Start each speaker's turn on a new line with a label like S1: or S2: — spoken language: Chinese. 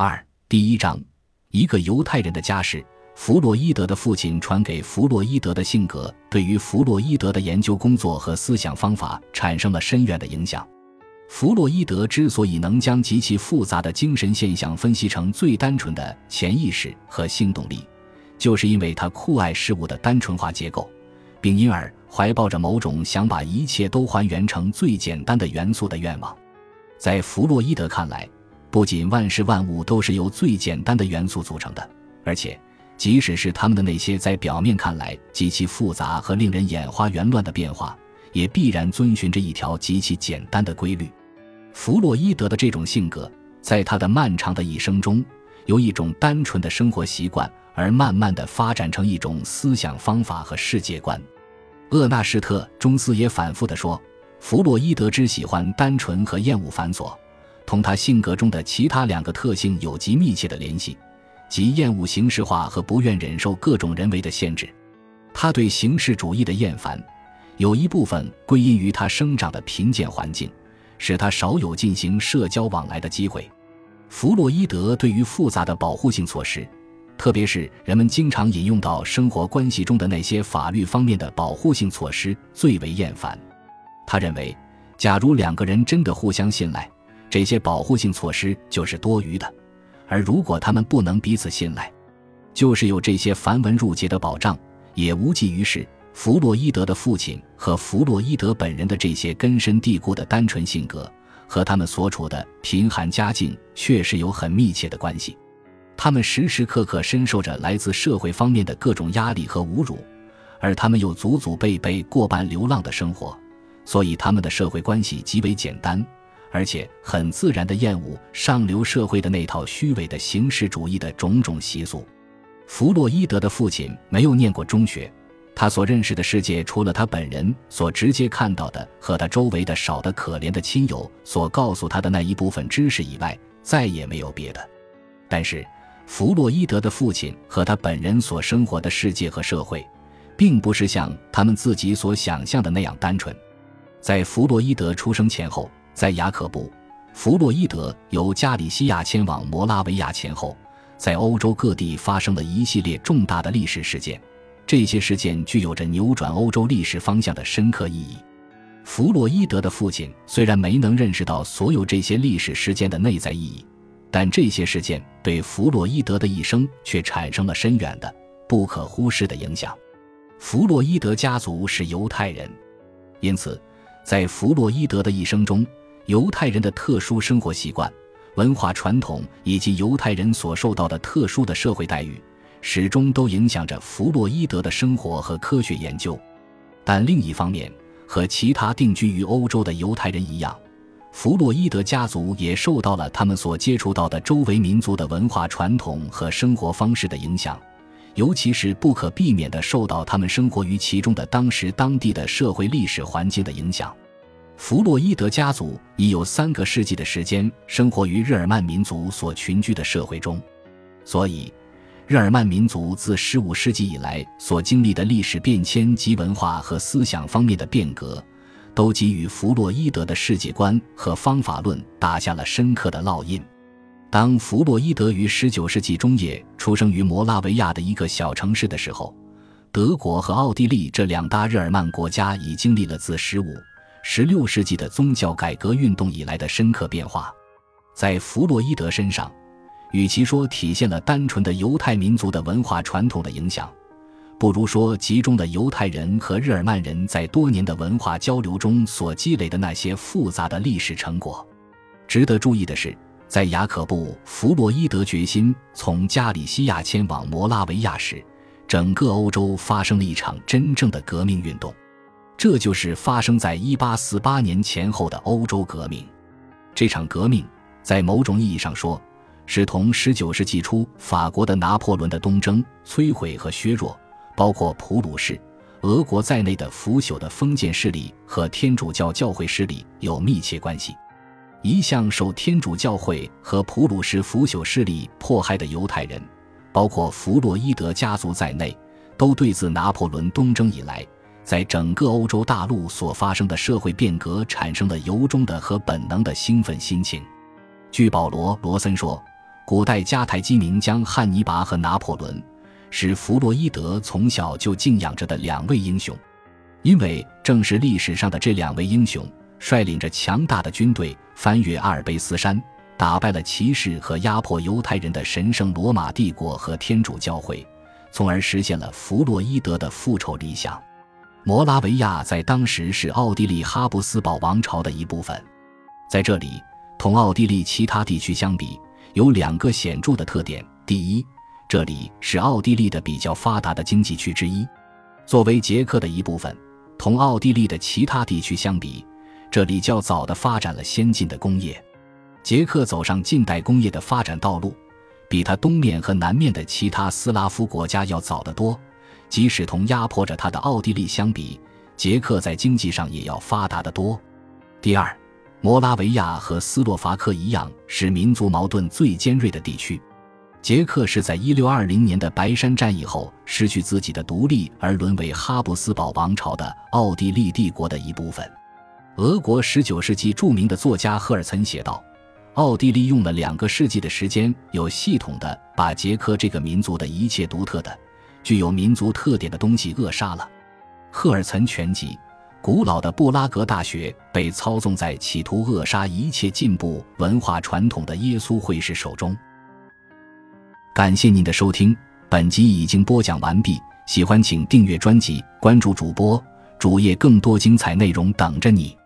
S1: 二第一章，一个犹太人的家世。弗洛伊德的父亲传给弗洛伊德的性格，对于弗洛伊德的研究工作和思想方法产生了深远的影响。弗洛伊德之所以能将极其复杂的精神现象分析成最单纯的潜意识和性动力，就是因为他酷爱事物的单纯化结构，并因而怀抱着某种想把一切都还原成最简单的元素的愿望。在弗洛伊德看来，不仅万事万物都是由最简单的元素组成的，而且，即使是他们的那些在表面看来极其复杂和令人眼花缭乱的变化，也必然遵循着一条极其简单的规律。弗洛伊德的这种性格，在他的漫长的一生中，由一种单纯的生活习惯而慢慢的发展成一种思想方法和世界观。厄纳施特·中斯也反复地说，弗洛伊德只喜欢单纯和厌恶繁琐。同他性格中的其他两个特性有极密切的联系，即厌恶形式化和不愿忍受各种人为的限制。他对形式主义的厌烦，有一部分归因于他生长的贫贱环境，使他少有进行社交往来的机会。弗洛伊德对于复杂的保护性措施，特别是人们经常引用到生活关系中的那些法律方面的保护性措施最为厌烦。他认为，假如两个人真的互相信赖，这些保护性措施就是多余的，而如果他们不能彼此信赖，就是有这些繁文缛节的保障也无济于事。弗洛伊德的父亲和弗洛伊德本人的这些根深蒂固的单纯性格，和他们所处的贫寒家境确实有很密切的关系。他们时时刻刻深受着来自社会方面的各种压力和侮辱，而他们又祖祖辈辈过半流浪的生活，所以他们的社会关系极为简单。而且很自然地厌恶上流社会的那套虚伪的形式主义的种种习俗。弗洛伊德的父亲没有念过中学，他所认识的世界，除了他本人所直接看到的和他周围的少得可怜的亲友所告诉他的那一部分知识以外，再也没有别的。但是，弗洛伊德的父亲和他本人所生活的世界和社会，并不是像他们自己所想象的那样单纯。在弗洛伊德出生前后。在雅可布·弗洛伊德由加里西亚迁往摩拉维亚前后，在欧洲各地发生了一系列重大的历史事件，这些事件具有着扭转欧洲历史方向的深刻意义。弗洛伊德的父亲虽然没能认识到所有这些历史事件的内在意义，但这些事件对弗洛伊德的一生却产生了深远的、不可忽视的影响。弗洛伊德家族是犹太人，因此，在弗洛伊德的一生中，犹太人的特殊生活习惯、文化传统以及犹太人所受到的特殊的社会待遇，始终都影响着弗洛伊德的生活和科学研究。但另一方面，和其他定居于欧洲的犹太人一样，弗洛伊德家族也受到了他们所接触到的周围民族的文化传统和生活方式的影响，尤其是不可避免地受到他们生活于其中的当时当地的社会历史环境的影响。弗洛伊德家族已有三个世纪的时间生活于日耳曼民族所群居的社会中，所以，日耳曼民族自15世纪以来所经历的历史变迁及文化和思想方面的变革，都给予弗洛伊德的世界观和方法论打下了深刻的烙印。当弗洛伊德于19世纪中叶出生于摩拉维亚的一个小城市的时候，德国和奥地利这两大日耳曼国家已经历了自15。十六世纪的宗教改革运动以来的深刻变化，在弗洛伊德身上，与其说体现了单纯的犹太民族的文化传统的影响，不如说集中了犹太人和日耳曼人在多年的文化交流中所积累的那些复杂的历史成果。值得注意的是，在雅可布·弗洛伊德决心从加里西亚迁往摩拉维亚时，整个欧洲发生了一场真正的革命运动。这就是发生在一八四八年前后的欧洲革命。这场革命，在某种意义上说，是同十九世纪初法国的拿破仑的东征、摧毁和削弱，包括普鲁士、俄国在内的腐朽的封建势力和天主教教会势力有密切关系。一向受天主教会和普鲁士腐朽势力迫害的犹太人，包括弗洛伊德家族在内，都对自拿破仑东征以来。在整个欧洲大陆所发生的社会变革，产生了由衷的和本能的兴奋心情。据保罗·罗森说，古代迦太基名将汉尼拔和拿破仑，是弗洛伊德从小就敬仰着的两位英雄。因为正是历史上的这两位英雄，率领着强大的军队翻越阿尔卑斯山，打败了骑士和压迫犹太人的神圣罗马帝国和天主教会，从而实现了弗洛伊德的复仇理想。摩拉维亚在当时是奥地利哈布斯堡王朝的一部分，在这里，同奥地利其他地区相比，有两个显著的特点：第一，这里是奥地利的比较发达的经济区之一；作为捷克的一部分。同奥地利的其他地区相比，这里较早的发展了先进的工业。捷克走上近代工业的发展道路，比它东面和南面的其他斯拉夫国家要早得多。即使同压迫着他的奥地利相比，捷克在经济上也要发达得多。第二，摩拉维亚和斯洛伐克一样，是民族矛盾最尖锐的地区。捷克是在1620年的白山战役后失去自己的独立，而沦为哈布斯堡王朝的奥地利帝国的一部分。俄国19世纪著名的作家赫尔岑写道：“奥地利用了两个世纪的时间，有系统的把捷克这个民族的一切独特的、具有民族特点的东西扼杀了。”赫尔岑全集，古老的布拉格大学被操纵在企图扼杀一切进步文化传统的耶稣会士手中。感谢您的收听，本集已经播讲完毕。喜欢请订阅专辑，关注主播主页，更多精彩内容等着你。